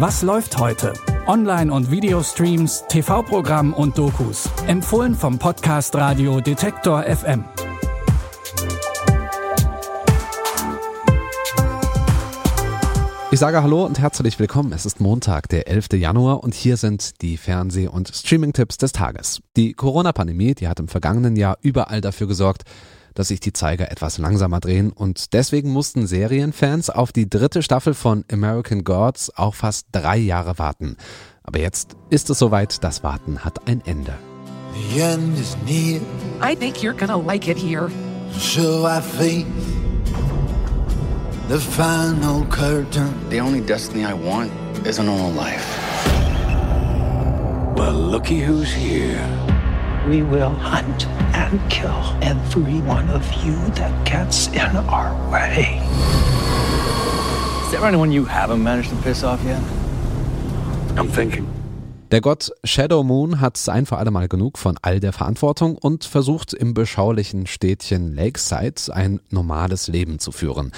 Was läuft heute? Online- und Videostreams, TV-Programm und Dokus. Empfohlen vom Podcast Radio Detektor FM. Ich sage Hallo und herzlich willkommen. Es ist Montag, der 11. Januar und hier sind die Fernseh- und Streaming-Tipps des Tages. Die Corona-Pandemie, die hat im vergangenen Jahr überall dafür gesorgt, dass sich die Zeiger etwas langsamer drehen und deswegen mussten Serienfans auf die dritte Staffel von American Gods auch fast drei Jahre warten. Aber jetzt ist es soweit, das Warten hat ein Ende. The end is near, I think you're gonna like it here. so I face the final curtain. The only destiny I want is a normal life. Well, looky who's here. We will hunt and kill every one of you that gets in our way. Is there anyone you haven't managed to piss off yet? I'm thinking. Der Gott Shadow Moon hat ein für alle Mal genug von all der Verantwortung und versucht im beschaulichen Städtchen Lakeside ein normales Leben zu führen.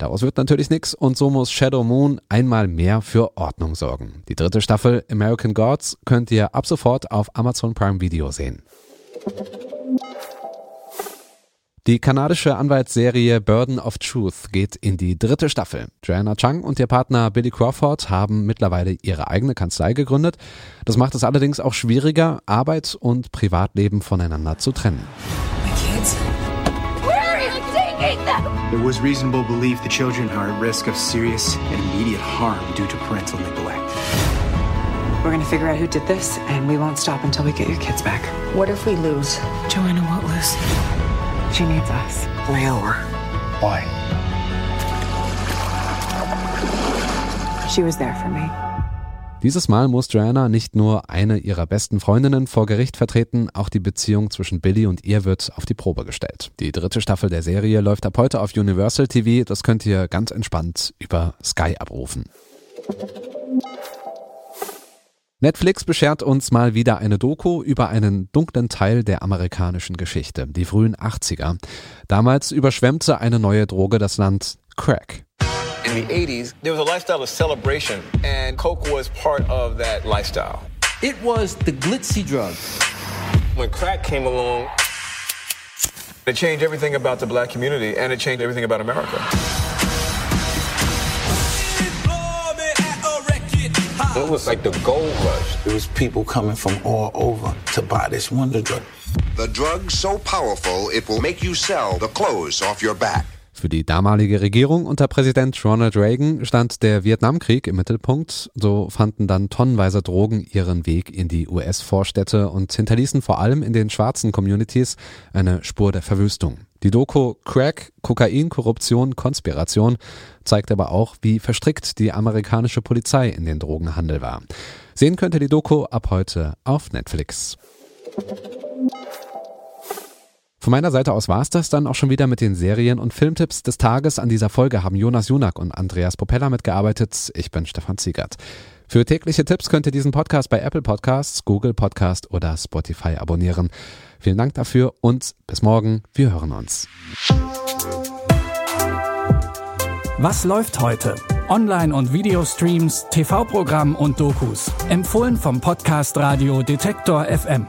Daraus wird natürlich nichts und so muss Shadow Moon einmal mehr für Ordnung sorgen. Die dritte Staffel American Gods könnt ihr ab sofort auf Amazon Prime Video sehen. Die kanadische Anwaltsserie Burden of Truth geht in die dritte Staffel. Joanna Chung und ihr Partner Billy Crawford haben mittlerweile ihre eigene Kanzlei gegründet. Das macht es allerdings auch schwieriger, Arbeit und Privatleben voneinander zu trennen. Where are you taking them? There was reasonable belief the children are at risk of serious and immediate harm due to parental neglect. We're gonna figure out who did this, and we won't stop until we get your kids back. What if we lose? Joanna won't lose. She needs us. We owe. Why? She was there for me. Dieses Mal muss Joanna nicht nur eine ihrer besten Freundinnen vor Gericht vertreten, auch die Beziehung zwischen Billy und ihr wird auf die Probe gestellt. Die dritte Staffel der Serie läuft ab heute auf Universal TV, das könnt ihr ganz entspannt über Sky abrufen. Netflix beschert uns mal wieder eine Doku über einen dunklen Teil der amerikanischen Geschichte, die frühen 80er. Damals überschwemmte eine neue Droge das Land Crack. In the 80s, there was a lifestyle of celebration, and Coke was part of that lifestyle. It was the glitzy drug. When crack came along, it changed everything about the black community, and it changed everything about America. It was like the gold rush. It was people coming from all over to buy this wonder drug. The drug so powerful it will make you sell the clothes off your back. Für die damalige Regierung unter Präsident Ronald Reagan stand der Vietnamkrieg im Mittelpunkt. So fanden dann tonnenweise Drogen ihren Weg in die US-Vorstädte und hinterließen vor allem in den schwarzen Communities eine Spur der Verwüstung. Die Doku Crack, Kokain, Korruption, Konspiration zeigt aber auch, wie verstrickt die amerikanische Polizei in den Drogenhandel war. Sehen könnt ihr die Doku ab heute auf Netflix. Von meiner Seite aus war es das dann auch schon wieder mit den Serien- und Filmtipps des Tages. An dieser Folge haben Jonas Junak und Andreas Popella mitgearbeitet. Ich bin Stefan Ziegert. Für tägliche Tipps könnt ihr diesen Podcast bei Apple Podcasts, Google Podcast oder Spotify abonnieren. Vielen Dank dafür und bis morgen. Wir hören uns. Was läuft heute? Online- und Videostreams, TV-Programm und Dokus. Empfohlen vom Podcast Radio Detektor FM.